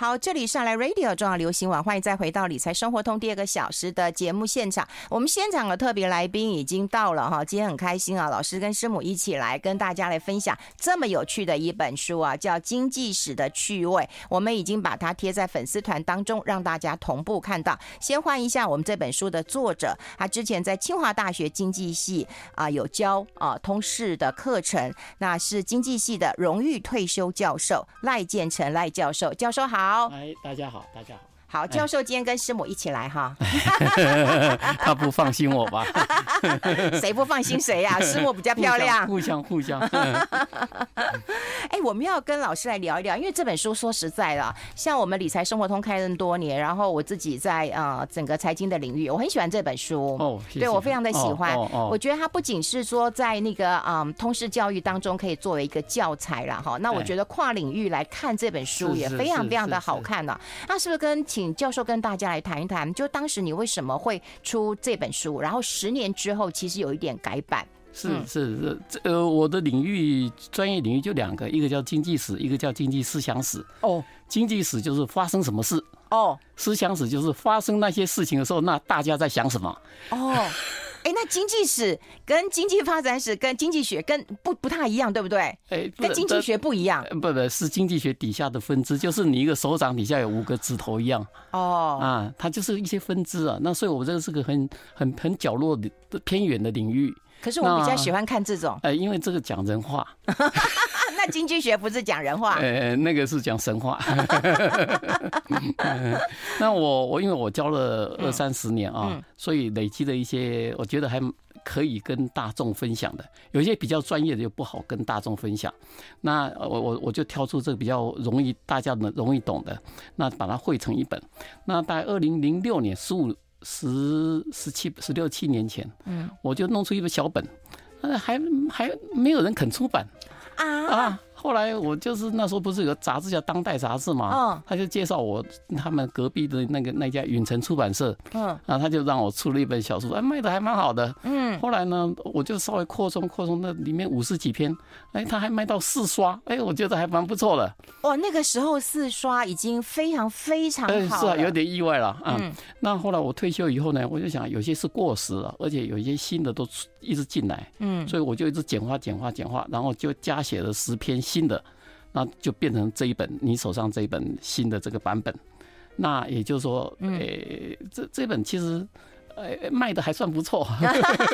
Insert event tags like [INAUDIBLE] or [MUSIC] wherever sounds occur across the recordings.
好，这里是来 Radio 重要流行网，欢迎再回到理财生活通第二个小时的节目现场。我们现场的特别来宾已经到了哈，今天很开心啊，老师跟师母一起来跟大家来分享这么有趣的一本书啊，叫《经济史的趣味》。我们已经把它贴在粉丝团当中，让大家同步看到。先欢迎一下我们这本书的作者，他之前在清华大学经济系啊有教啊通识的课程，那是经济系的荣誉退休教授赖建成赖教授，教授好。好，哎，大家好，大家好。好，教授今天跟师母一起来哈，[LAUGHS] 他不放心我吧？[LAUGHS] 谁不放心谁呀、啊？[LAUGHS] 师母比较漂亮，互相互相。哎，我们要跟老师来聊一聊，因为这本书说实在的，像我们理财生活通开这么多年，然后我自己在呃整个财经的领域，我很喜欢这本书哦，谢谢对我非常的喜欢。哦哦哦、我觉得它不仅是说在那个嗯通识教育当中可以作为一个教材了哈，那我觉得跨领域来看这本书也非常非常的好看呢。那是不是跟请教授跟大家来谈一谈，就当时你为什么会出这本书？然后十年之后，其实有一点改版。是是是，这呃，我的领域专业领域就两个，一个叫经济史，一个叫经济思想史。哦，经济史就是发生什么事。哦，思想史就是发生那些事情的时候，那大家在想什么。哦。[LAUGHS] 哎，那经济史跟经济发展史跟经济学跟不不太一样，对不对？哎，跟经济学不一样。不不，是经济学底下的分支，就是你一个手掌底下有五个指头一样。哦，啊，它就是一些分支啊。那所以，我这个是个很很很角落的偏远的领域。可是我比较喜欢看这种。呃，因为这个讲人话。[LAUGHS] 那经济学不是讲人话？[LAUGHS] 呃，那个是讲神话。[LAUGHS] 那我我因为我教了二三十年啊，所以累积了一些，我觉得还可以跟大众分享的。有些比较专业的又不好跟大众分享。那我我我就挑出这个比较容易大家能容易懂的，那把它汇成一本。那大概二零零六年十五十十七十六七年前，嗯，我就弄出一本小本，呃，还还没有人肯出版。啊啊！后来我就是那时候不是有个杂志叫《当代杂志》嘛，嗯，他就介绍我他们隔壁的那个那家允城出版社，嗯，然后，他就让我出了一本小说，哎，卖的还蛮好的，嗯。后来呢，我就稍微扩充扩充，那里面五十几篇，哎，他还卖到四刷，哎，我觉得还蛮不错的。哦，那个时候四刷已经非常非常好了，是啊，有点意外了啊。嗯。那后来我退休以后呢，我就想有些是过时了，而且有一些新的都一直进来，嗯，所以我就一直简化简化简化，然后就加写了十篇。新的，那就变成这一本你手上这一本新的这个版本，那也就是说，呃，这这本其实呃卖的还算不错。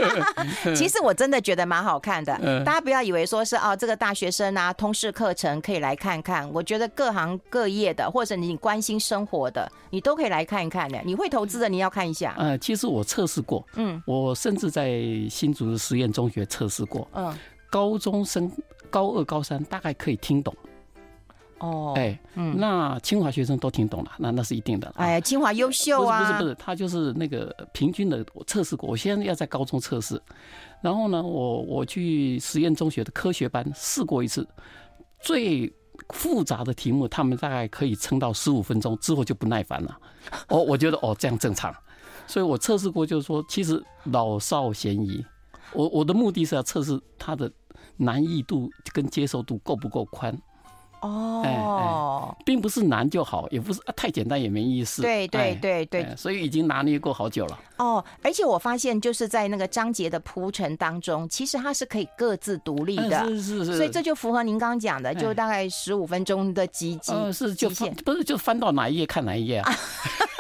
[LAUGHS] 其实我真的觉得蛮好看的，大家不要以为说是哦，这个大学生啊，通识课程可以来看看。我觉得各行各业的，或者你关心生活的，你都可以来看一看的。你会投资的，你要看一下。呃，其实我测试过，嗯，我甚至在新竹的实验中学测试过，嗯，高中生。高二、高三大概可以听懂，哦，哎，嗯，那清华学生都听懂了，那那是一定的。哎，清华优秀啊！不是不是不是，他就是那个平均的，我测试过。我现在要在高中测试，然后呢，我我去实验中学的科学班试过一次，最复杂的题目，他们大概可以撑到十五分钟之后就不耐烦了。[LAUGHS] 哦，我觉得哦这样正常，所以我测试过，就是说其实老少咸宜。我我的目的是要测试他的。难易度跟接受度够不够宽？哦，哎哎，并不是难就好，也不是啊太简单也没意思。对对对对，所以已经拿捏过好久了。哦，而且我发现就是在那个章节的铺陈当中，其实它是可以各自独立的。是是是。所以这就符合您刚刚讲的，就大概十五分钟的集集。嗯，是就不是就翻到哪一页看哪一页啊？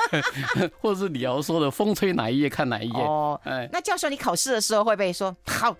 [LAUGHS] 或者是李敖说的风吹哪一页看哪一页？哦，哎，那教授你考试的时候会不会说好？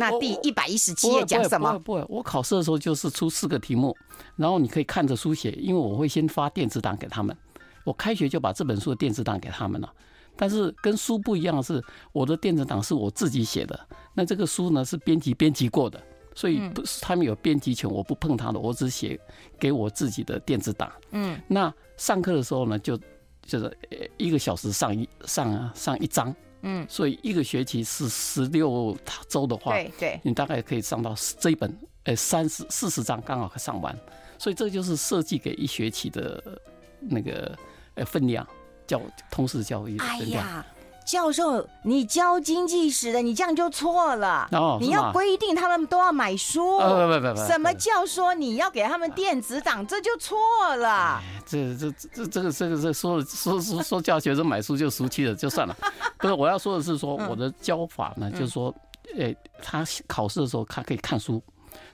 那第一百一十七页讲什么？不会，我考试的时候就是出四个题目，然后你可以看着书写，因为我会先发电子档给他们。我开学就把这本书的电子档给他们了。但是跟书不一样的是，我的电子档是我自己写的。那这个书呢是编辑编辑过的，所以不是他们有编辑权，我不碰他的，我只写给我自己的电子档。嗯，那上课的时候呢，就就是一个小时上一上上一章。嗯，所以一个学期是十六周的话，对对，你大概可以上到这一本，呃，三十四十章刚好上完，所以这就是设计给一学期的那个呃分量，教通识教育的分量。教授，你教经济史的，你这样就错了。哦，你要规定他们都要买书。哦，不不不，什么叫说你要给他们电子档，这就错了。这这这这个这个这说说说说叫学生买书就俗气了，就算了。[LAUGHS] 不是，我要说的是说我的教法呢，就是说，诶，他考试的时候他可以看书，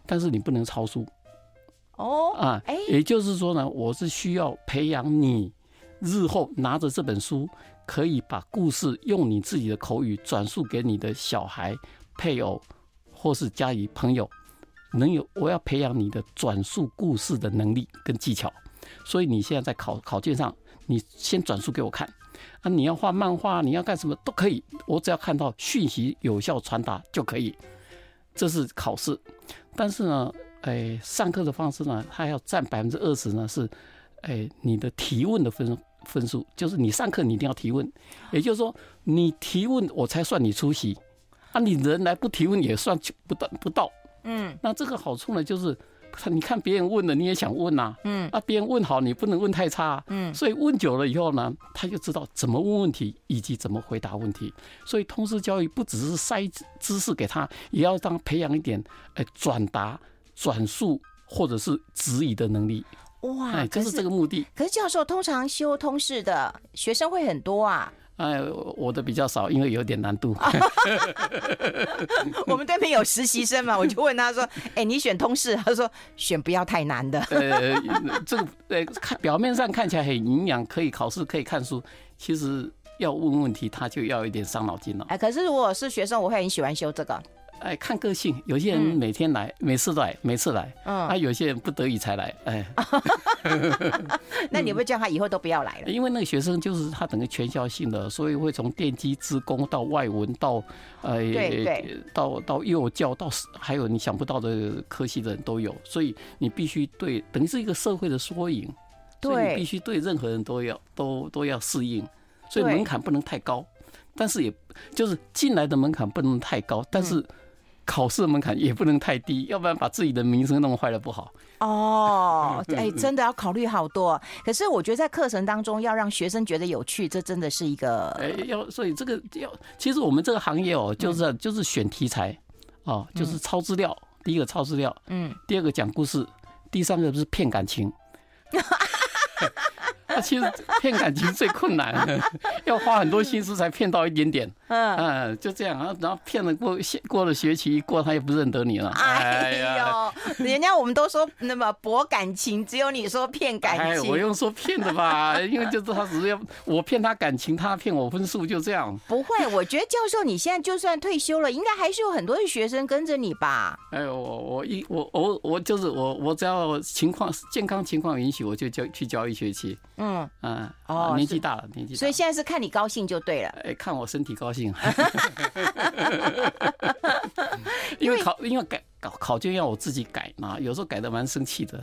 但是你不能抄书。哦啊，也就是说呢，我是需要培养你日后拿着这本书。可以把故事用你自己的口语转述给你的小孩、配偶，或是家里朋友，能有我要培养你的转述故事的能力跟技巧。所以你现在在考考卷上，你先转述给我看啊！你要画漫画，你要干什么都可以，我只要看到讯息有效传达就可以。这是考试，但是呢，哎，上课的方式呢，它要占百分之二十呢，是哎你的提问的分数。分数就是你上课你一定要提问，也就是说你提问我才算你出席啊，你人来不提问也算不到不到。嗯，那这个好处呢，就是你看别人问了你也想问呐，嗯，啊别人问好你不能问太差，嗯，所以问久了以后呢，他就知道怎么问问题以及怎么回答问题。所以通识教育不只是塞知识给他，也要当培养一点哎转达、转述或者是质疑的能力。哇，哎，就是这个目的。可是教授通常修通识的学生会很多啊。哎，我的比较少，因为有点难度。[LAUGHS] 我们对面有实习生嘛，[LAUGHS] 我就问他说：“哎，你选通识？”他说：“选不要太难的。[LAUGHS] ”呃，这个呃，看表面上看起来很营养，可以考试，可以看书，其实要问问题，他就要一点伤脑筋了。哎，可是如果是学生，我会很喜欢修这个。哎，看个性，有些人每天来，嗯、每次来，每次来，嗯，啊，有些人不得已才来，哎，[LAUGHS] 那你会叫他以后都不要来了？因为那个学生就是他整个全校性的，所以会从电机、资工到外文到，呃，对对，到到幼教到还有你想不到的科系的人都有，所以你必须对，等于是一个社会的缩影，对，所以你必须对任何人都要都都要适应，所以门槛不能太高，但是也就是进来的门槛不能太高，但是。考试门槛也不能太低，要不然把自己的名声弄坏了不好。哦，[LAUGHS] 哎，真的要考虑好多。可是我觉得在课程当中要让学生觉得有趣，这真的是一个。哎，要所以这个要，其实我们这个行业哦，就是就是选题材，哦，就是抄资料。第一个抄资料，嗯，第二个讲故事，第三个不是骗感情。[LAUGHS] [LAUGHS] 其实骗感情最困难，[LAUGHS] 要花很多心思才骗到一点点。嗯嗯，就这样啊，然后骗了过过了学期一过，他也不认得你了。哎呦，人家我们都说那么博感情，只有你说骗感情。哎，我用说骗的吧，因为就是他只是要我骗他感情，他骗我分数，就这样。不会，我觉得教授你现在就算退休了，应该还是有很多的学生跟着你吧？哎，我我一我我我就是我我只要情况健康情况允许，我就教去教一学期。嗯嗯嗯哦，年纪大了，年纪大，所以现在是看你高兴就对了。哎，看我身体高兴。[LAUGHS] [LAUGHS] 因为考，因为改考考卷要我自己改嘛，有时候改的蛮生气的。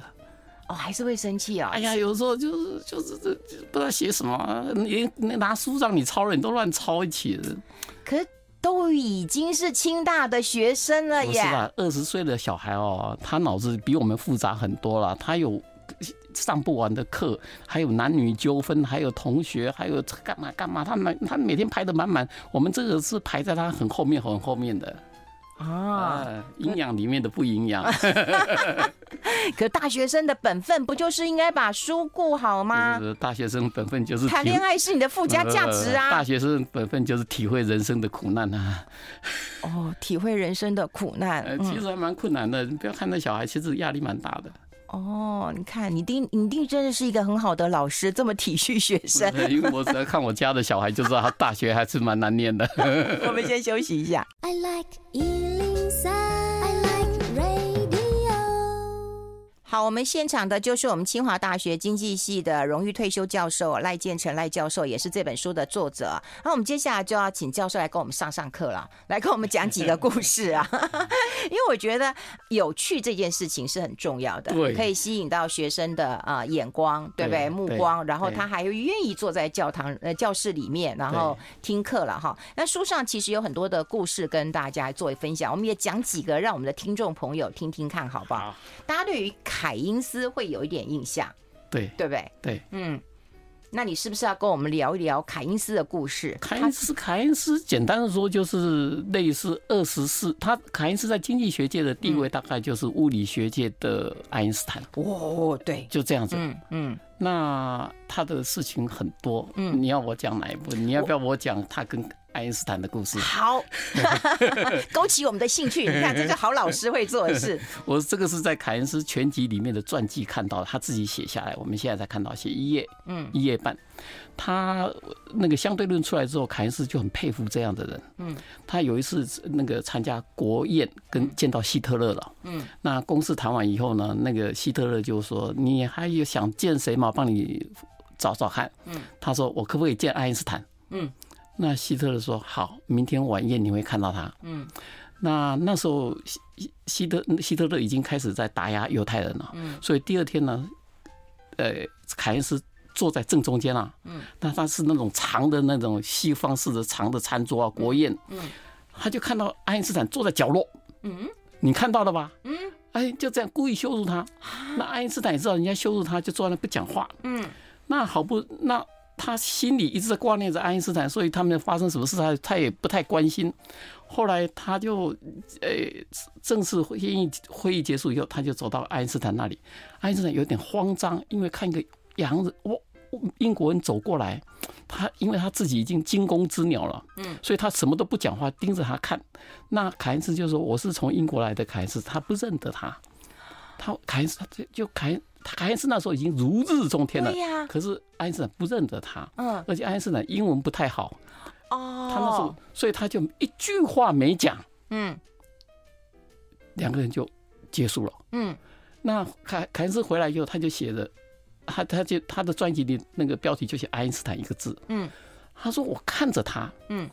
哦，还是会生气啊？哎呀，有时候就是就是这不知道写什么，连拿书让你抄了，你都乱抄一起的。可是都已经是清大的学生了耶。不是吧？二十岁的小孩哦，他脑子比我们复杂很多了，他有。上不完的课，还有男女纠纷，还有同学，还有干嘛干嘛，他每他每天排的满满，我们这个是排在他很后面很后面的啊，营养里面的不营养。[LAUGHS] 可大学生的本分不就是应该把书顾好吗？大学生本分就是谈恋爱是你的附加价值啊。大学生本分就是体会人生的苦难啊。哦，体会人生的苦难，其实还蛮困难的。你不要看那小孩，其实压力蛮大的。哦，你看，你丁你丁真的是一个很好的老师，这么体恤学生。因为我只要看我家的小孩，就知道他大学还是蛮难念的。[LAUGHS] 我们先休息一下。I like 好，我们现场的就是我们清华大学经济系的荣誉退休教授赖建成赖教授，也是这本书的作者。那我们接下来就要请教授来跟我们上上课了，来跟我们讲几个故事啊。[LAUGHS] 因为我觉得有趣这件事情是很重要的，对，可以吸引到学生的啊眼光，对不对？目光，然后他还会愿意坐在教堂呃教室里面，然后听课了哈。那书上其实有很多的故事跟大家作为分享，我们也讲几个让我们的听众朋友听听看，好不好？大家对于凯因斯会有一点印象，对，对不对？对，嗯，那你是不是要跟我们聊一聊凯因斯的故事？凯因斯，凯因斯，简单的说就是类似二十四，他凯因斯在经济学界的地位大概就是物理学界的爱因斯坦。哦，对，就这样子。嗯嗯。那他的事情很多，嗯，你要我讲哪一部？你要不要我讲他跟？爱因斯坦的故事好，[LAUGHS] [LAUGHS] 勾起我们的兴趣。你看，这个好老师会做的事。[LAUGHS] 我这个是在凯恩斯全集里面的传记看到的，他自己写下来。我们现在才看到写一页，嗯，一页半。他那个相对论出来之后，凯恩斯就很佩服这样的人。嗯，他有一次那个参加国宴，跟见到希特勒了。嗯，那公事谈完以后呢，那个希特勒就说：“你还有想见谁吗？帮你找找看。”嗯，他说：“我可不可以见爱因斯坦？”嗯。那希特勒说：“好，明天晚宴你会看到他。”嗯，那那时候希希特希特勒已经开始在打压犹太人了。嗯，所以第二天呢，呃，凯恩斯坐在正中间啊。嗯，那他是那种长的那种西方式的长的餐桌啊，国宴。嗯，他就看到爱因斯坦坐在角落。嗯，你看到了吧？嗯，哎，就这样故意羞辱他。那爱因斯坦也知道人家羞辱他，就坐在那不讲话。嗯，那好不那。他心里一直在挂念着爱因斯坦，所以他们发生什么事，他他也不太关心。后来他就，呃，正式会议会议结束以后，他就走到爱因斯坦那里。爱因斯坦有点慌张，因为看一个洋人，哇，英国人走过来，他因为他自己已经惊弓之鸟了，嗯，所以他什么都不讲话，盯着他看。那凯恩斯就说：“我是从英国来的凯恩斯。”他不认得他，他凯恩斯他就凯。凯恩斯那时候已经如日中天了，对呀。可是爱因斯坦不认得他，嗯，而且爱因斯坦英文不太好，哦，他那时候，所以他就一句话没讲，嗯，两个人就结束了，嗯。那凯凯恩斯回来以后，他就写着，他他就他的专辑里那个标题就写爱因斯坦一个字，嗯，他说我看着他，嗯，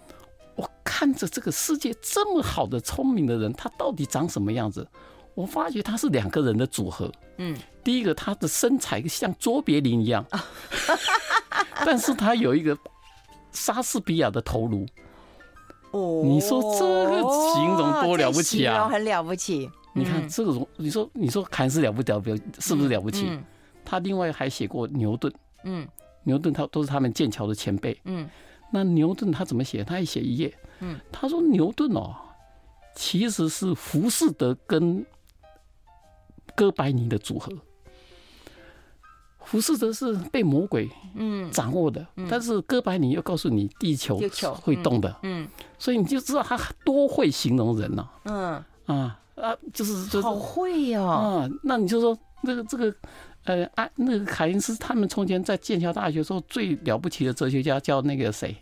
我看着这个世界这么好的聪明的人，他到底长什么样子？我发觉他是两个人的组合。嗯，第一个他的身材像卓别林一样，[LAUGHS] 但是他有一个莎士比亚的头颅。哦，你说这个形容多了不起啊！很了不起。你看这个，你说你说凯恩斯了不了不是不是了不起？他另外还写过牛顿。嗯，牛顿他都是他们剑桥的前辈。嗯，那牛顿他怎么写？他也写一页。嗯，他说牛顿哦，其实是浮士德跟。哥白尼的组合，浮士德是被魔鬼嗯。掌握的，但是哥白尼又告诉你地球会动的，嗯，所以你就知道他多会形容人了，嗯。啊啊，就是就是好会哟，啊，那你就说那个这个呃啊那个凯恩斯他们从前在剑桥大学时候最了不起的哲学家叫那个谁，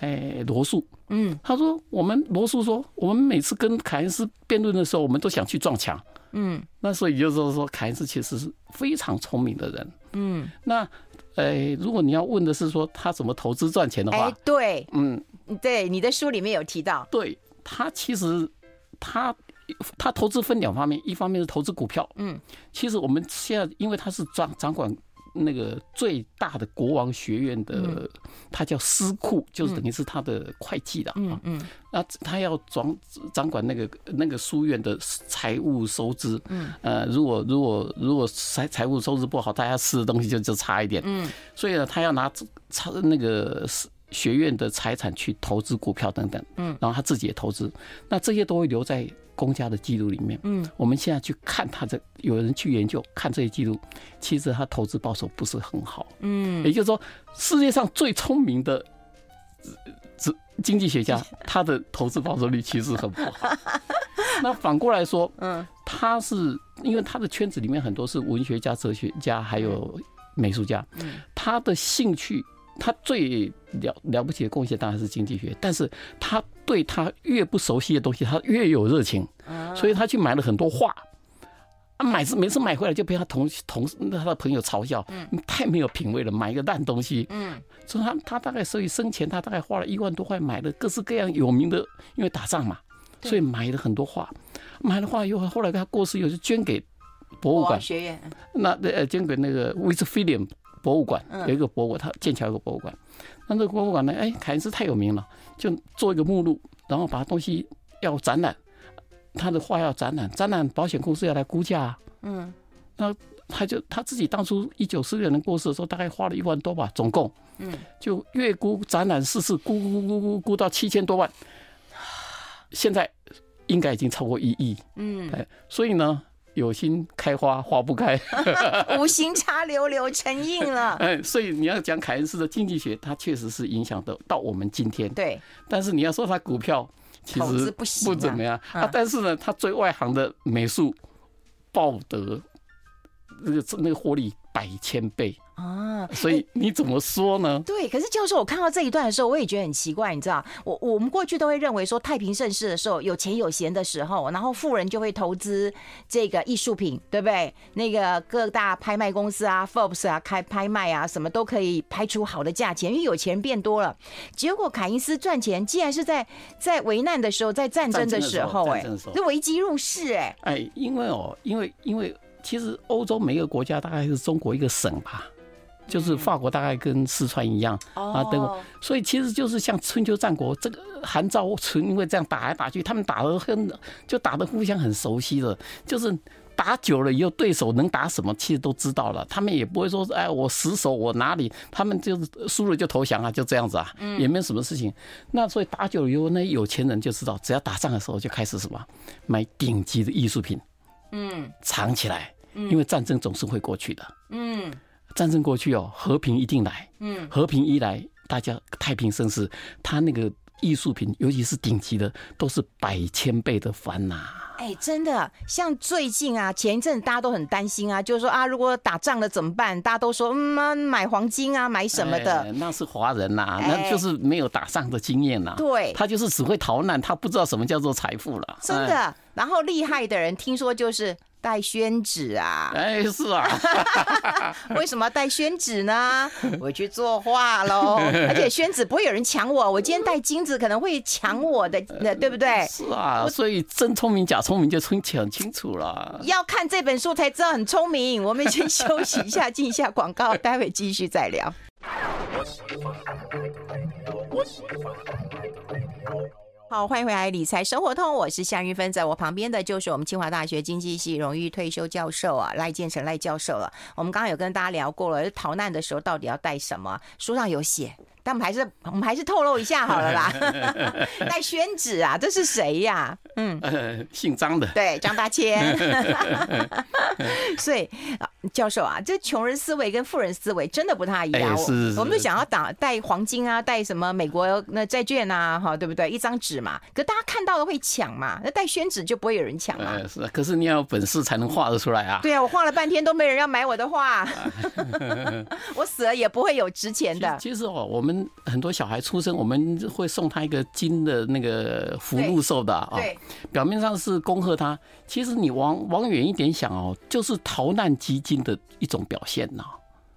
哎罗素，嗯，他说我们罗素说我们每次跟凯恩斯辩论的时候，我们都想去撞墙。嗯，那所以就是说，凯恩斯其实是非常聪明的人。嗯，那，呃，如果你要问的是说他怎么投资赚钱的话，对，嗯，对，你的书里面有提到，对，他其实他他投资分两方面，一方面是投资股票，嗯，其实我们现在因为他是掌掌管。那个最大的国王学院的，他叫司库，就是等于是他的会计的啊。嗯，那他要掌掌管那个那个书院的财务收支。嗯，呃，如果如果如果财财务收支不好，大家吃的东西就就差一点。嗯，所以呢，他要拿差那个学院的财产去投资股票等等。嗯，然后他自己也投资，那这些都会留在。公家的记录里面，嗯，我们现在去看他这，有人去研究看这些记录，其实他投资报酬不是很好，嗯，也就是说，世界上最聪明的经经济学家，他的投资报酬率其实很不好。[LAUGHS] 那反过来说，嗯，他是因为他的圈子里面很多是文学家、哲学家，还有美术家，嗯，他的兴趣。他最了了不起的贡献当然是经济学，但是他对他越不熟悉的东西，他越有热情，所以他去买了很多画，啊，买次每次买回来就被他同同事他的朋友嘲笑，你太没有品味了，买一个烂东西。嗯，所以他他大概所以生前他大概花了一万多块买了各式各样有名的，因为打仗嘛，所以买了很多画，买了画以后，后来他过世以后就捐给博物馆。学院，那呃捐给那个威斯菲廉。博物馆有一个博物馆，他剑桥有个博物馆。那这个博物馆呢？哎，凯恩斯太有名了，就做一个目录，然后把东西要展览，他的画要展览，展览保险公司要来估价。嗯，那他就他自己当初一九四六年过世的时候，大概花了一万多吧，总共，嗯，就月估展览四次估估估估估到七千多万，[SIGHS] 现在应该已经超过一亿，嗯，哎，所以呢。有心开花花不开，[LAUGHS] [LAUGHS] 无心插柳柳成荫了。哎，所以你要讲凯恩斯的经济学，它确实是影响的到我们今天。对，但是你要说他股票，其实不怎么样啊。但是呢，他最外行的美术，鲍德那个那个获利百千倍。啊，所以你怎么说呢？对，可是教授，我看到这一段的时候，我也觉得很奇怪，你知道，我我们过去都会认为说太平盛世的时候，有钱有闲的时候，然后富人就会投资这个艺术品，对不对？那个各大拍卖公司啊，Forbes 啊，开拍卖啊，什么都可以拍出好的价钱，因为有钱变多了。结果凯因斯赚钱，竟然是在在危难的时候，在战争的时候，哎，是危机入市，哎，哎，因为哦，因为因为其实欧洲每个国家大概是中国一个省吧。就是法国大概跟四川一样啊，德国，所以其实就是像春秋战国这个韩赵秦，因为这样打来打去，他们打的很，就打的互相很熟悉的。就是打久了以后，对手能打什么，其实都知道了。他们也不会说，哎，我死守我哪里，他们就是输了就投降啊，就这样子啊，也没有什么事情。那所以打久了以后，那有钱人就知道，只要打仗的时候就开始什么买顶级的艺术品，嗯，藏起来，因为战争总是会过去的，嗯。战争过去哦，和平一定来。嗯，和平一来，大家太平盛世。他那个艺术品，尤其是顶级的，都是百千倍的翻呐。哎，真的，像最近啊，前一阵大家都很担心啊，就是说啊，如果打仗了怎么办？大家都说嗯，买黄金啊，买什么的。哎、那是华人呐、啊，那就是没有打仗的经验呐、啊。对，他就是只会逃难，他不知道什么叫做财富了。真的，哎、然后厉害的人听说就是。戴宣纸啊！哎，是啊，[LAUGHS] 为什么要戴宣纸呢？我去作画喽，而且宣纸不会有人抢我，我今天带金子可能会抢我的，[LAUGHS] 对不对？是啊，所以真聪明假聪明就很很清楚了。要看这本书才知道很聪明。我们先休息一下，进一下广告，待会继续再聊。好，欢迎回来，理财生活通，我是夏玉芬，在我旁边的就是我们清华大学经济系荣誉退休教授啊，赖建成赖教授了。我们刚刚有跟大家聊过了，逃难的时候到底要带什么？书上有写。但我们还是我们还是透露一下好了啦。[LAUGHS] 带宣纸啊，这是谁呀、啊？嗯、呃，[LAUGHS] 姓张的。对，张大千。[LAUGHS] 所以教授啊，这穷人思维跟富人思维真的不太一样。哎、是是是我们就想要打带黄金啊，带什么美国那债券啊，哈，对不对？一张纸嘛，可大家看到了会抢嘛，那带宣纸就不会有人抢嘛。哎、是，可是你要有本事才能画得出来啊。对啊，我画了半天都没人要买我的画，我死了也不会有值钱的。其实哦，我们。很多小孩出生，我们会送他一个金的那个福禄寿的啊，表面上是恭贺他，其实你往往远一点想哦，就是逃难基金的一种表现呐。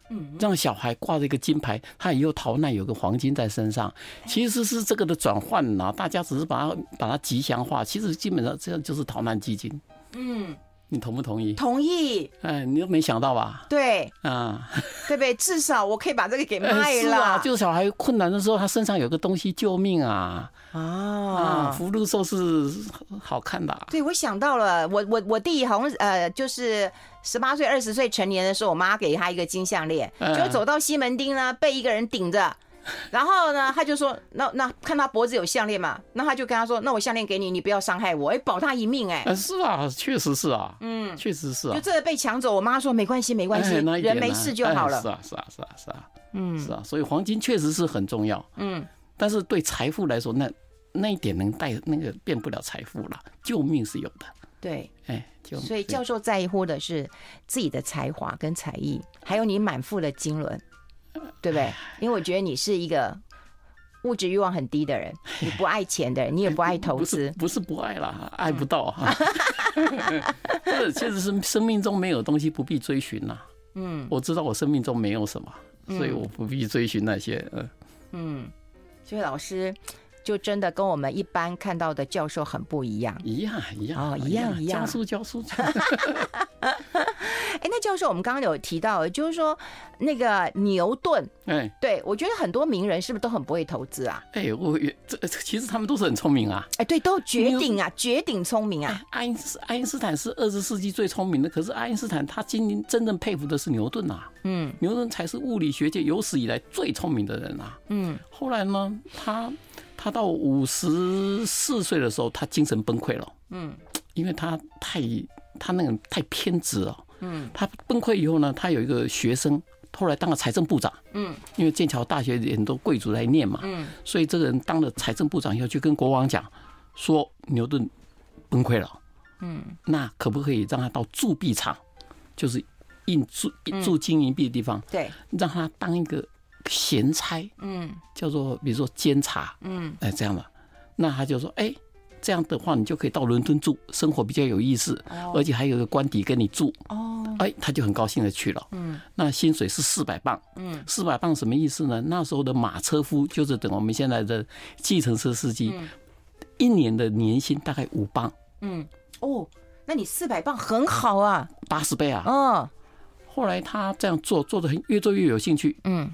嗯，让小孩挂着一个金牌，他以后逃难有个黄金在身上，其实是这个的转换呐。大家只是把它把它吉祥化，其实基本上这样就是逃难基金。嗯。你同不同意？同意。哎，你都没想到吧？对，啊，[LAUGHS] 对不对？至少我可以把这个给卖了。哎、是啊，就是小孩困难的时候，他身上有个东西救命啊！啊，啊福禄寿是好看的、啊。对，我想到了，我我我弟好像呃，就是十八岁、二十岁成年的时候，我妈给他一个金项链，哎、就走到西门町呢，被一个人顶着。[LAUGHS] 然后呢，他就说：“那那看他脖子有项链嘛，那他就跟他说：‘那我项链给你，你不要伤害我，哎，保他一命。’哎，是啊，确实是啊，嗯，确实是啊。就这个被抢走，我妈说没关系，没关系，哎、人没事就好了。是啊，是啊，是啊，是啊，嗯，是啊。所以黄金确实是很重要，嗯，但是对财富来说，那那一点能带那个变不了财富了，救命是有的。对，哎，就所以教授在乎的是自己的才华跟才艺，还有你满腹的经纶。对不对？因为我觉得你是一个物质欲望很低的人，你不爱钱的人，你也不爱投资。不是，不爱啦，爱不到哈。[LAUGHS] 不是，确实是生命中没有东西不必追寻呐。嗯，我知道我生命中没有什么，所以我不必追寻那些。嗯嗯，所以老师就真的跟我们一般看到的教授很不一样。一样一样哦，一样一样。教书教书。[LAUGHS] [LAUGHS] 哎，那教授，我们刚刚有提到，就是说那个牛顿，哎，对我觉得很多名人是不是都很不会投资啊？哎，我这其实他们都是很聪明啊。哎，对，都绝顶啊，绝顶聪明啊。爱因斯爱因斯坦是二十世纪最聪明的，可是爱因斯坦他今年真正佩服的是牛顿啊。嗯，牛顿才是物理学界有史以来最聪明的人啊。嗯，后来呢，他他到五十四岁的时候，他精神崩溃了。嗯，因为他太他那个太偏执了。嗯，他崩溃以后呢，他有一个学生，后来当了财政部长。嗯，因为剑桥大学很多贵族来念嘛。嗯，所以这个人当了财政部长以后，就跟国王讲，说牛顿崩溃了。嗯，那可不可以让他到铸币厂，就是印铸铸金银币的地方？对，让他当一个闲差。嗯，叫做比如说监察。嗯，哎，这样吧，那他就说，哎。这样的话，你就可以到伦敦住，生活比较有意思，而且还有个官邸跟你住。哦，哎，他就很高兴的去了。嗯，那薪水是四百磅。嗯，四百磅什么意思呢？那时候的马车夫就是等我们现在的计程车司机，一年的年薪大概五磅。嗯，哦，那你四百磅很好啊，八十倍啊。嗯，后来他这样做，做的很越做越有兴趣。嗯。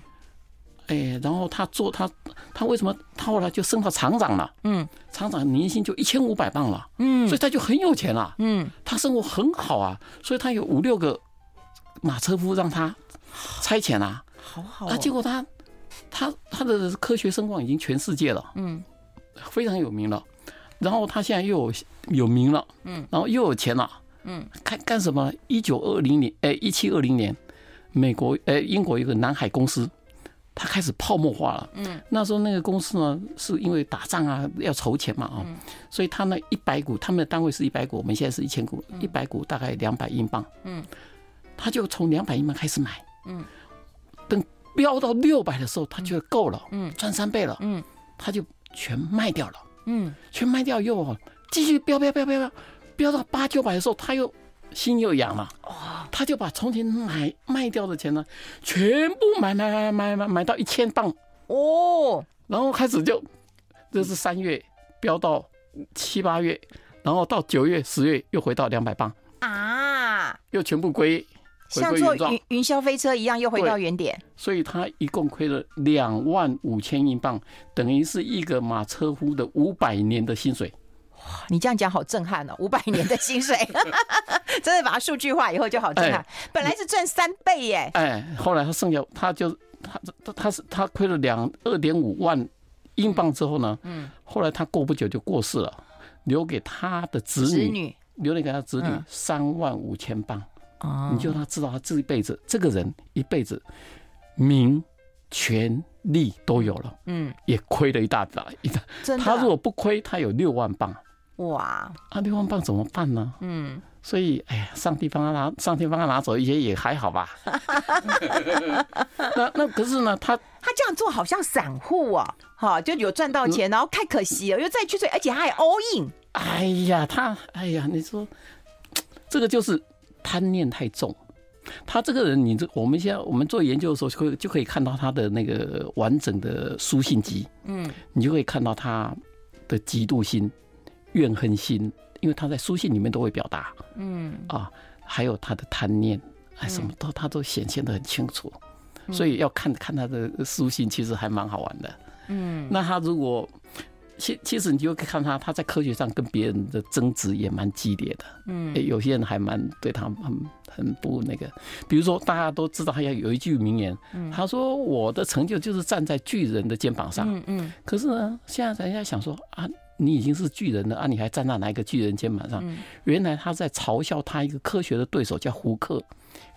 哎，然后他做他他为什么他后来就升到厂长了？嗯，厂长年薪就一千五百磅了。嗯，所以他就很有钱了。嗯，他生活很好啊，所以他有五六个马车夫让他差遣啊。好好啊，结果他他他的科学声望已经全世界了。嗯，非常有名了。然后他现在又有有名了。嗯，然后又有钱了。嗯，干干什么？一九二零年，哎，一七二零年，美国哎，英国有个南海公司。他开始泡沫化了。嗯，那时候那个公司呢，是因为打仗啊，要筹钱嘛啊，所以他那一百股，他们的单位是一百股，我们现在是一千股，一百股大概两百英镑。嗯，他就从两百英镑开始买。嗯，等飙到六百的时候，他觉得够了。嗯，赚三倍了。嗯，他就全卖掉了。嗯，全卖掉又继续飙飙飙飙飙，飙到八九百的时候，他又。心又痒了，他就把从前买卖掉的钱呢，全部买买买买买买到一千磅。哦，然后开始就，这是三月飙到七八月，然后到九月十月又回到两百磅。啊，又全部归像坐云云霄飞车一样又回到原点，所以他一共亏了两万五千英镑，等于是一个马车夫的五百年的薪水。你这样讲好震撼哦，五百 [LAUGHS] 年的薪水，[LAUGHS] 真的把它数据化以后就好震撼。本来是赚三倍耶，哎，后来他剩下，他就他他他是他亏了两二点五万英镑之后呢，嗯，后来他过不久就过世了，留给他的子女女，留给他子女三万五千镑。哦，你就他知道他这一辈子，这个人一辈子名权利都有了，嗯，也亏了一大把，一大。他如果不亏，他有六万镑。哇，那，六万磅怎么办呢？嗯，所以，哎呀，上帝帮他拿，上帝帮他拿走一些也还好吧。[LAUGHS] 那那可是呢，他他这样做好像散户啊，哈，就有赚到钱，然后太可惜了，又再去追，而且他还 all in。哎呀，他，哎呀，你说这个就是贪念太重。他这个人，你这我们现在我们做研究的时候，就会就可以看到他的那个完整的书信集。嗯，你就会看到他的嫉妒心。怨恨心，因为他在书信里面都会表达，嗯。啊，还有他的贪念，哎，什么都他都显现的很清楚，所以要看看他的书信，其实还蛮好玩的，嗯。那他如果其其实你就看他，他在科学上跟别人的争执也蛮激烈的，嗯，有些人还蛮对他很很不那个，比如说大家都知道他要有一句名言，他说我的成就就是站在巨人的肩膀上，嗯嗯。可是呢，现在人家想说啊。你已经是巨人了啊！你还站在哪一个巨人肩膀上？原来他在嘲笑他一个科学的对手，叫胡克，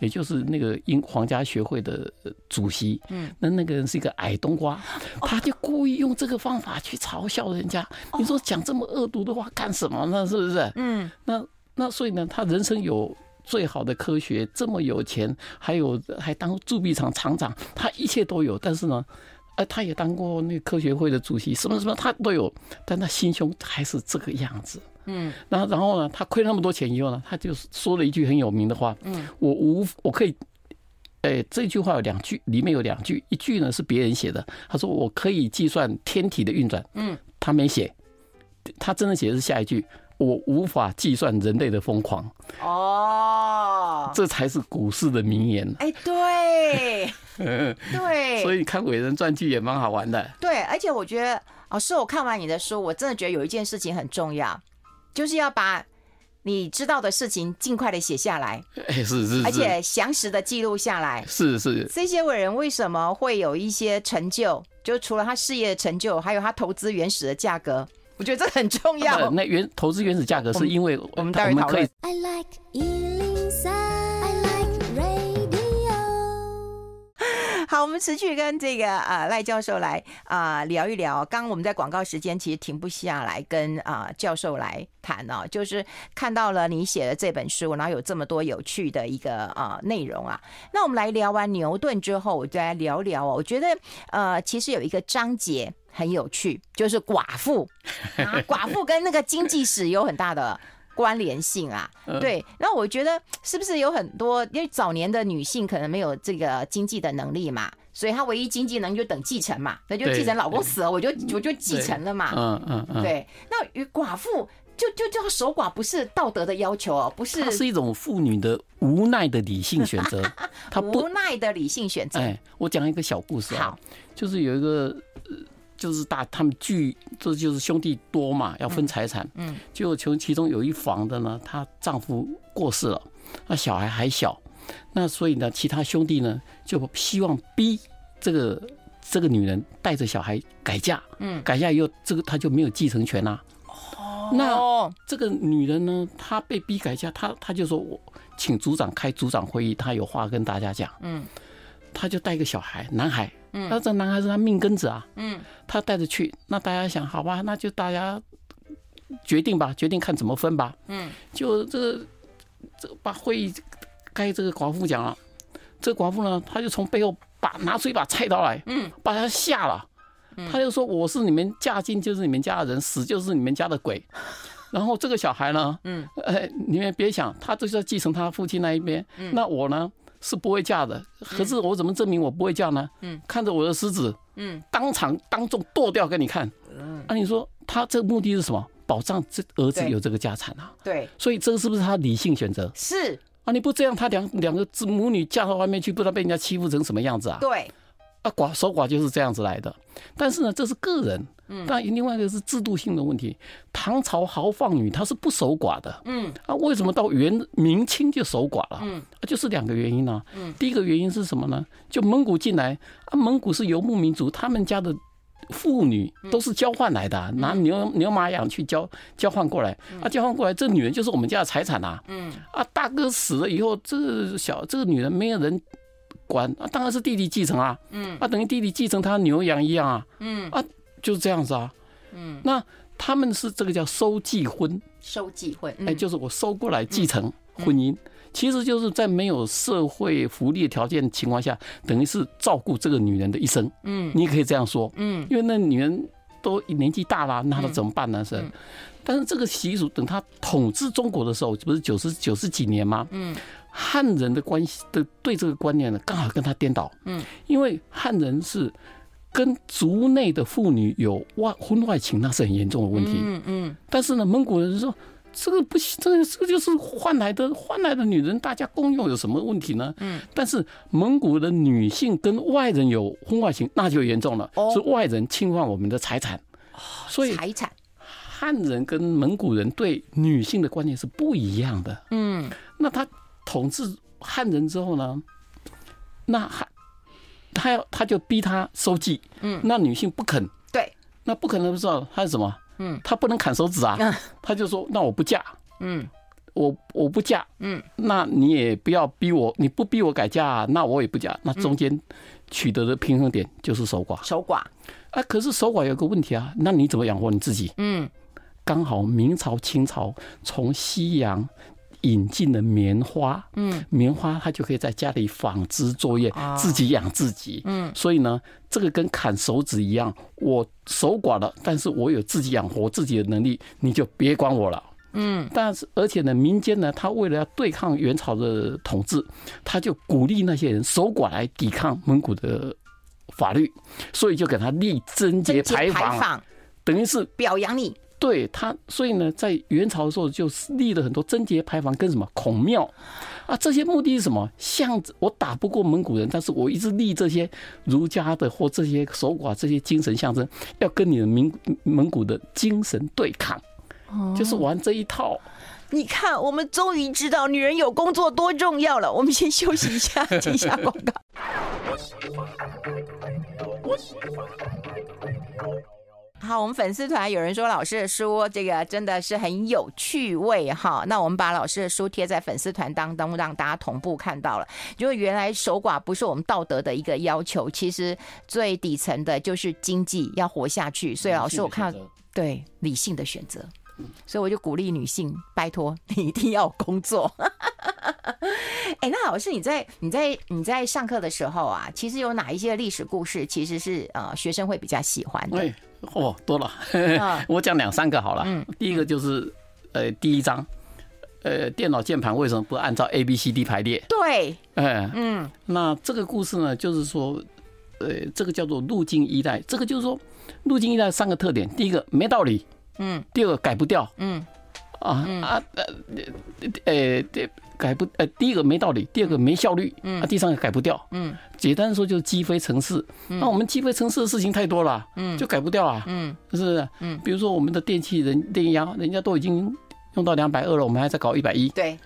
也就是那个英皇家学会的主席。嗯，那那个人是一个矮冬瓜，他就故意用这个方法去嘲笑人家。你说讲这么恶毒的话干什么呢？是不是？嗯，那那所以呢，他人生有最好的科学，这么有钱，还有还当铸币厂厂长，他一切都有，但是呢？哎，他也当过那个科学会的主席，什么什么他都有，但他心胸还是这个样子。嗯，然后然后呢，他亏那么多钱以后呢，他就说了一句很有名的话。嗯，我无我可以，哎，这句话有两句，里面有两句，一句呢是别人写的，他说我可以计算天体的运转。嗯，他没写，他真的写的是下一句，我无法计算人类的疯狂。哦，这才是股市的名言。哎，对，[LAUGHS] 对，所以看伟人传记也蛮好玩的。对，而且我觉得，老师，我看完你的书，我真的觉得有一件事情很重要，就是要把你知道的事情尽快的写下来。哎，是是，而且详实的记录下来。是是，这些伟人为什么会有一些成就？就除了他事业的成就，还有他投资原始的价格。我觉得这很重要。啊、那原投资原始价格是因为我们待会讨论。好，我们持续跟这个呃赖教授来啊、呃、聊一聊。刚刚我们在广告时间其实停不下来跟啊、呃、教授来谈哦，就是看到了你写的这本书，然后有这么多有趣的一个啊、呃、内容啊。那我们来聊完牛顿之后，我再来聊聊哦。我觉得呃其实有一个章节。很有趣，就是寡妇 [LAUGHS] 啊，寡妇跟那个经济史有很大的关联性啊。对，那我觉得是不是有很多，因为早年的女性可能没有这个经济的能力嘛，所以她唯一经济能力就等继承嘛，那就继承老公死了，我就我就继承了嘛。嗯嗯嗯。对，那与寡妇就就叫守寡，不是道德的要求哦，不是，它是一种妇女的无奈的理性选择。[LAUGHS] 她无奈的理性选择。哎，我讲一个小故事啊，好，就是有一个。就是大，他们聚，这就是兄弟多嘛，要分财产。嗯，就从其中有一房的呢，她丈夫过世了，那小孩还小，那所以呢，其他兄弟呢就希望逼这个这个女人带着小孩改嫁。嗯，改嫁以后，这个她就没有继承权啦。哦，那这个女人呢，她被逼改嫁，她她就说我请组长开组长会议，她有话跟大家讲。嗯，她就带一个小孩，男孩。嗯，那这男孩是他命根子啊，嗯，他带着去，那大家想，好吧，那就大家决定吧，决定看怎么分吧，嗯，就这个这个把会议该这个寡妇讲了，这个寡妇呢，他就从背后把拿出一把菜刀来，嗯，把他吓了，他就说我是你们嫁进就是你们家的人，死就是你们家的鬼，[LAUGHS] 然后这个小孩呢，嗯，哎，你们别想，他就是要继承他父亲那一边，嗯。那我呢？是不会嫁的，可是我怎么证明我不会嫁呢？嗯，看着我的狮子，嗯，当场当众剁掉给你看。嗯，啊，你说他这个目的是什么？保障这儿子有这个家产啊？对，所以这个是不是他理性选择？是啊，你不这样，他两两个子母女嫁到外面去，不知道被人家欺负成什么样子啊？对。啊，寡守寡就是这样子来的，但是呢，这是个人，嗯，但另外一个是制度性的问题。唐朝豪放女她是不守寡的，嗯，啊，为什么到元明清就守寡了？嗯，啊，就是两个原因呢，嗯，第一个原因是什么呢？就蒙古进来，啊，蒙古是游牧民族，他们家的妇女都是交换来的，拿牛牛马羊去交交换过来，啊，交换过来，这女人就是我们家的财产呐，嗯，啊，大哥死了以后，这小这个女人没有人。管啊，当然是弟弟继承啊，嗯，啊，等于弟弟继承他牛羊一样啊，嗯，啊，就是这样子啊，嗯，那他们是这个叫收继婚，收继婚，哎，就是我收过来继承婚姻，其实就是在没有社会福利条件情况下，等于是照顾这个女人的一生，嗯，你可以这样说，嗯，因为那女人都年纪大了，那她怎么办呢？是，但是这个习俗等他统治中国的时候，不是九十九十几年吗？嗯。汉人的关系的对这个观念呢，刚好跟他颠倒。嗯，因为汉人是跟族内的妇女有外婚外情，那是很严重的问题。嗯嗯。但是呢，蒙古人说这个不行，这个这个就是换来的，换来的女人大家共用有什么问题呢？嗯。但是蒙古的女性跟外人有婚外情，那就严重了，是外人侵犯我们的财产。所以财产，汉人跟蒙古人对女性的观念是不一样的。嗯，那他。统治汉人之后呢，那汉他要他就逼他收寄，嗯，那女性不肯，对，那不可能不知道他是什么，嗯，他不能砍手指啊，他就说那我不嫁，嗯，我我不嫁，嗯，那你也不要逼我，你不逼我改嫁，那我也不嫁，那中间取得的平衡点就是守寡，守寡，啊，可是守寡有个问题啊，那你怎么养活你自己？嗯，刚好明朝清朝从西洋。引进了棉花，嗯，棉花它就可以在家里纺织作业，自己养自己，嗯，所以呢，这个跟砍手指一样，我守寡了，但是我有自己养活自己的能力，你就别管我了，嗯，但是而且呢，民间呢，他为了要对抗元朝的统治，他就鼓励那些人守寡来抵抗蒙古的法律，所以就给他立贞节牌坊，等于是表扬你。对他，所以呢，在元朝的时候就立了很多贞节牌坊跟什么孔庙啊，这些目的是什么？像我打不过蒙古人，但是我一直立这些儒家的或这些守寡这些精神象征，要跟你的蒙蒙古的精神对抗，就是玩这一套。你看，我们终于知道女人有工作多重要了。我们先休息一下，接一下广告。[LAUGHS] 好，我们粉丝团有人说老师的书这个真的是很有趣味哈。那我们把老师的书贴在粉丝团当中，让大家同步看到了。就原来守寡不是我们道德的一个要求，其实最底层的就是经济要活下去。所以老师，我看对理性的选择。所以我就鼓励女性，拜托你一定要工作。[LAUGHS] 哎，那老师你在你在你在上课的时候啊，其实有哪一些历史故事，其实是呃学生会比较喜欢的？哎，哦，多了，[LAUGHS] 我讲两三个好了。嗯，第一个就是呃第一章，呃电脑键盘为什么不按照 A B C D 排列？对，哎，嗯，那这个故事呢，就是说，呃，这个叫做路径依赖，这个就是说路径依赖三个特点，第一个没道理。嗯，第二个改不掉，嗯，啊啊呃呃呃改不呃第一个没道理，第二个没效率，嗯，啊第三个改不掉，嗯，简单说就是积非城市，那我们积非城市的事情太多了，嗯，就改不掉啊，嗯，是不是？嗯，比如说我们的电器人电压，人家都已经用到两百二了，我们还在搞一百一，对。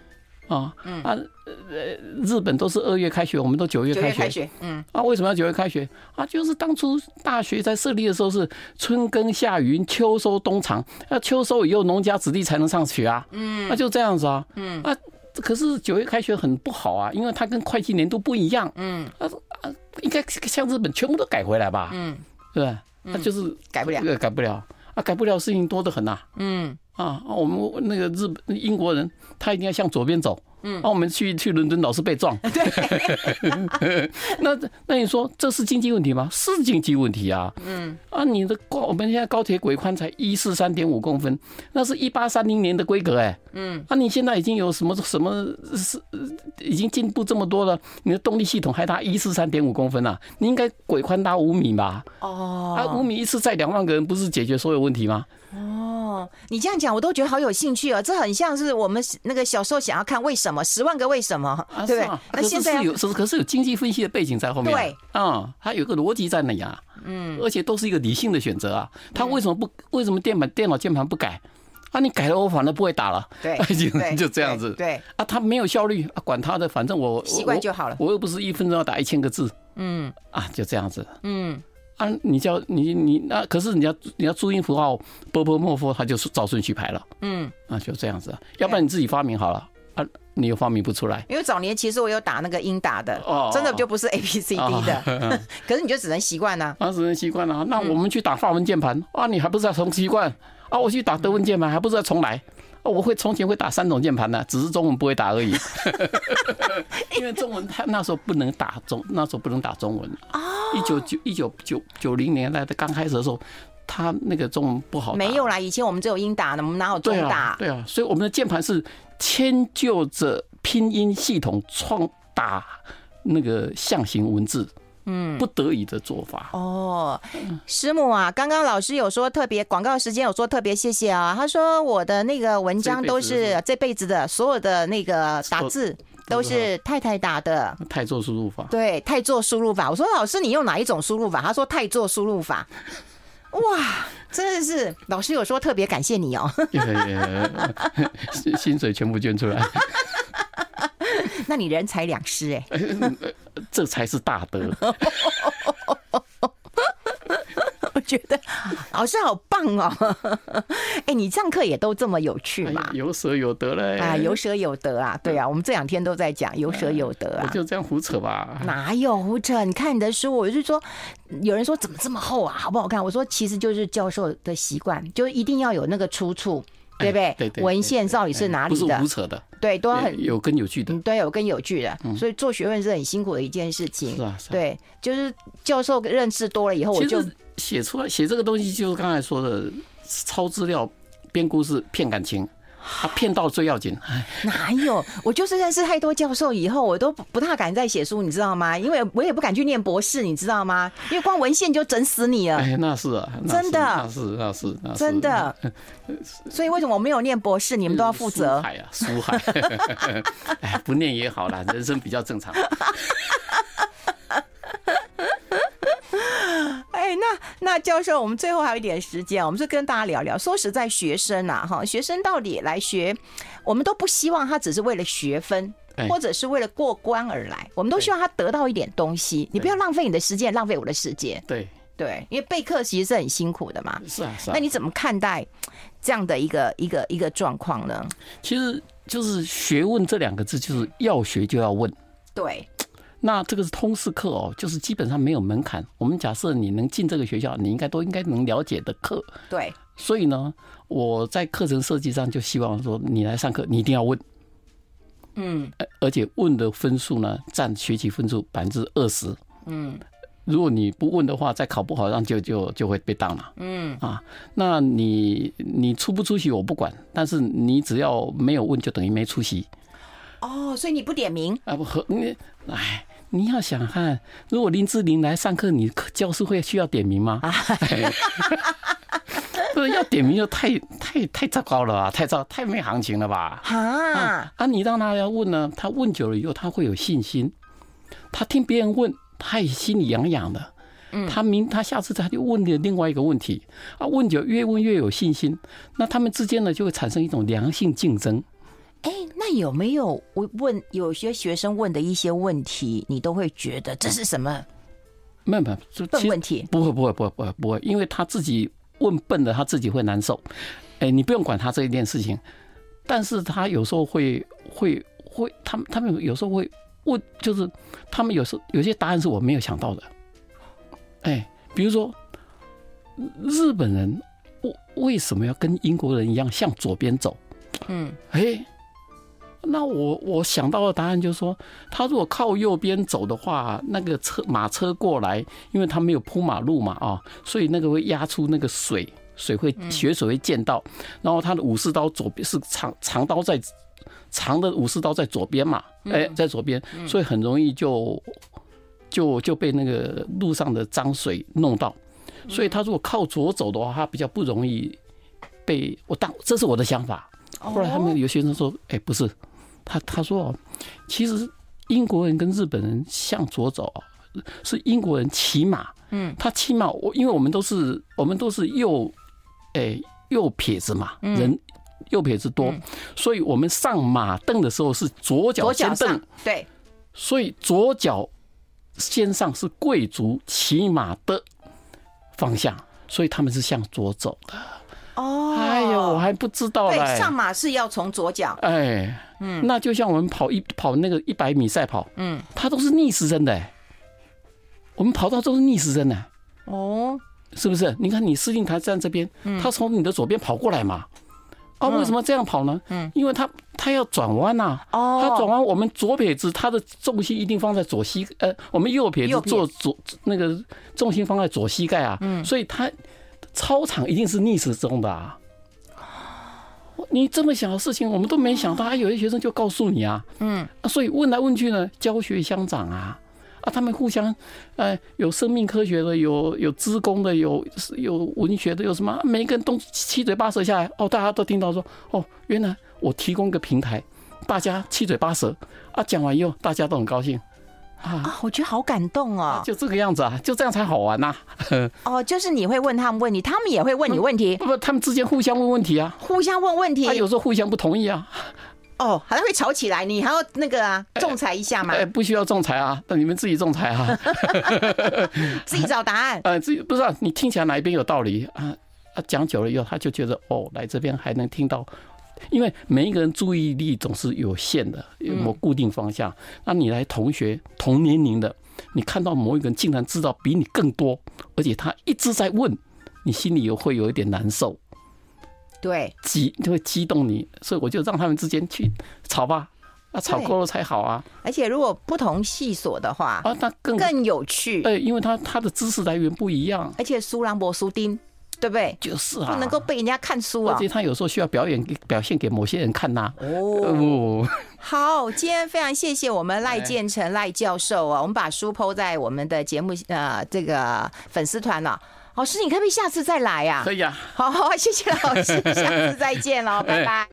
啊，啊，呃，日本都是二月开学，我们都九月开学。开学，嗯，啊，为什么要九月开学？啊，就是当初大学在设立的时候是春耕夏耘，秋收冬藏，要秋收以后农家子弟才能上学啊，嗯，那就这样子啊，嗯，啊，可是九月开学很不好啊，因为它跟会计年度不一样，嗯，啊啊，应该像日本全部都改回来吧，嗯，对吧？那就是改不了，改不了，啊，改不了事情多得很呐，嗯。啊，我们那个日本英国人，他一定要向左边走。嗯，啊，我们去去伦敦老是被撞。[LAUGHS] 对。[LAUGHS] 那那你说这是经济问题吗？是经济问题啊。嗯。啊，你的高，我们现在高铁轨宽才一四三点五公分，那是一八三零年的规格哎。嗯。啊，你现在已经有什么什么是已经进步这么多了？你的动力系统还达一四三点五公分啊？你应该轨宽达五米吧？哦。啊，五米一次载两万个人，不是解决所有问题吗？哦，你这样讲我都觉得好有兴趣哦，这很像是我们那个小时候想要看为什么十万个为什么，对不对？那现在有，可是有经济分析的背景在后面，对，啊，它有个逻辑在那呀啊，嗯，而且都是一个理性的选择啊。他为什么不为什么电板电脑键盘不改？啊，你改了我反而不会打了，对，[LAUGHS] 就就这样子，对。啊，他没有效率啊，管他的，反正我习惯就好了，我又不是一分钟要打一千个字，嗯，啊，就这样子，嗯。啊，你叫你你那，可是你要你要注音符号波波莫夫，他就是照顺序排了。嗯，啊，就这样子，要不然你自己发明好了啊，你又发明不出来。因为早年其实我有打那个英打的，哦，真的就不是 A B C D 的，[LAUGHS] 可是你就只能习惯呢。啊，只能习惯了。那我们去打法文键盘啊，你还不是要重习惯啊？我去打德文键盘还不是要重来？我会从前会打三种键盘呢，只是中文不会打而已。[LAUGHS] 因为中文他那时候不能打中，那时候不能打中文。一九九一九九九零年代的刚开始的时候，他那个中文不好。没有啦，以前我们只有英打的，我们哪有中打？对啊，所以我们的键盘是迁就着拼音系统创打那个象形文字。嗯，不得已的做法哦。师母啊，刚刚老师有说特别广告时间有说特别谢谢啊。他说我的那个文章都是这辈子的所有的那个打字都是太太打的。太做输入法。对，太做输入法。我说老师你用哪一种输入法？他说太做输入法。哇，真的是老师有说特别感谢你哦。薪水全部捐出来。[LAUGHS] 那你人财两失哎，[LAUGHS] 这才是大德。[LAUGHS] 我觉得老师好棒哦！[LAUGHS] 哎，你上课也都这么有趣嘛？有舍有得嘞！啊，有舍有得啊！对啊，我们这两天都在讲有舍有得啊！我就这样胡扯吧？哪有胡扯？你看你的书，我就说，有人说怎么这么厚啊？好不好看？我说其实就是教授的习惯，就一定要有那个出处。对不对？对对，文献到底是哪里的？不是胡扯的，对，都很有根有据的。对，有根有据的。所以做学问是很辛苦的一件事情。是啊，对，就是教授认识多了以后，我就写出来写这个东西，就是刚才说的抄资料、编故事、骗感情。他骗到最要紧。哪有？我就是认识太多教授以后，我都不大敢再写书，你知道吗？因为我也不敢去念博士，你知道吗？因为光文献就整死你了。哎，那是啊，真的，那是那是那是真的。[LAUGHS] 所以为什么我没有念博士？你们都要负责。书海啊，书海。[LAUGHS] 哎，不念也好啦，人生比较正常。哎，教授，我们最后还有一点时间，我们就跟大家聊聊。说实在，学生啊，哈，学生到底来学，我们都不希望他只是为了学分，或者是为了过关而来，我们都希望他得到一点东西。你不要浪费你的时间，浪费我的时间。对对，因为备课其实是很辛苦的嘛。是啊是啊。那你怎么看待这样的一个一个一个状况呢？其实就是学问这两个字，就是要学就要问。对。那这个是通识课哦，就是基本上没有门槛。我们假设你能进这个学校，你应该都应该能了解的课。对。所以呢，我在课程设计上就希望说，你来上课，你一定要问。嗯。而且问的分数呢，占学习分数百分之二十。嗯。如果你不问的话，再考不好，那就就就会被当了。嗯。啊，那你你出不出席我不管，但是你只要没有问，就等于没出席。哦，所以你不点名啊？不和你，哎，你要想看，如果林志玲来上课，你教师会需要点名吗？[LAUGHS] 不是要点名就太太太糟糕了吧，太糟太没行情了吧？啊啊！你让他要问呢，他问久了以后，他会有信心。他听别人问，他也心里痒痒的。嗯，他明他下次他就问你另外一个问题啊，问久越问越有信心，那他们之间呢就会产生一种良性竞争。哎，那有没有我问有些学生问的一些问题，你都会觉得这是什么？没有没有，笨问题？不会不会不会不会不会，因为他自己问笨的，他自己会难受。哎，你不用管他这一件事情，但是他有时候会会会，他们他们有时候会问，就是他们有时候有些答案是我没有想到的。哎，比如说日本人为为什么要跟英国人一样向左边走？嗯，哎。那我我想到的答案就是说，他如果靠右边走的话，那个车马车过来，因为他没有铺马路嘛啊，所以那个会压出那个水，水会血水会溅到，然后他的武士刀左边是长长刀在长的武士刀在左边嘛，哎，在左边，所以很容易就就就被那个路上的脏水弄到，所以他如果靠左走的话，他比较不容易被我当，这是我的想法。后来他们有学生说，哎，不是。他他说哦，其实英国人跟日本人向左走，是英国人骑马，嗯，他骑马，我因为我们都是我们都是右，哎右撇子嘛，人右撇子多，所以我们上马凳的时候是左脚先蹬，对，所以左脚先上是贵族骑马的方向，所以他们是向左走的。哦，我还不知道嘞。对，上马是要从左脚。哎，嗯，那就像我们跑一跑那个一百米赛跑，嗯，它都是逆时针的。我们跑道都是逆时针的。哦，是不是？你看你司令台站这边，他从你的左边跑过来嘛？啊，为什么这样跑呢？嗯，因为他他要转弯呐。哦，他转弯，我们左撇子他的重心一定放在左膝，呃，我们右撇子做左那个重心放在左膝盖啊。嗯，所以他。操场一定是逆时钟的啊！你这么小的事情，我们都没想到，还有些学生就告诉你啊，嗯，所以问来问去呢，教学相长啊，啊，他们互相，呃，有生命科学的，有有资工的，有有文学的，有什么，每一个人都七嘴八舌下来，哦，大家都听到说，哦，原来我提供个平台，大家七嘴八舌啊，讲完以后，大家都很高兴。啊，我觉得好感动哦！就这个样子啊，就这样才好玩呐。[LAUGHS] 哦，就是你会问他们问题，他们也会问你问题。不不，他们之间互相问问题啊，互相问问题。他有时候互相不同意啊。哦，好像会吵起来，你还要那个啊，仲裁一下嘛？哎，不需要仲裁啊，那你们自己仲裁啊，[LAUGHS] 自己找答案。[LAUGHS] 呃，自己不知道你听起来哪一边有道理啊？啊，讲久了以后，他就觉得哦，来这边还能听到。因为每一个人注意力总是有限的，有某固定方向。那你来同学同年龄的，你看到某一个人竟然知道比你更多，而且他一直在问，你心里又会有一点难受。对，激就会激动你，所以我就让他们之间去吵吧，啊，吵够了才好啊。而且如果不同系所的话，啊，那更更有趣。对，因为他他的知识来源不一样，而且输人不输阵。对不对？就是啊，不能够被人家看书啊。而且他有时候需要表演给表现给某些人看呐。哦，好，今天非常谢谢我们赖建成赖教授啊，我们把书 po 在我们的节目呃这个粉丝团了。老师，你可不可以下次再来呀？可以啊。好，好，谢谢老师，下次再见喽，[LAUGHS] 拜拜。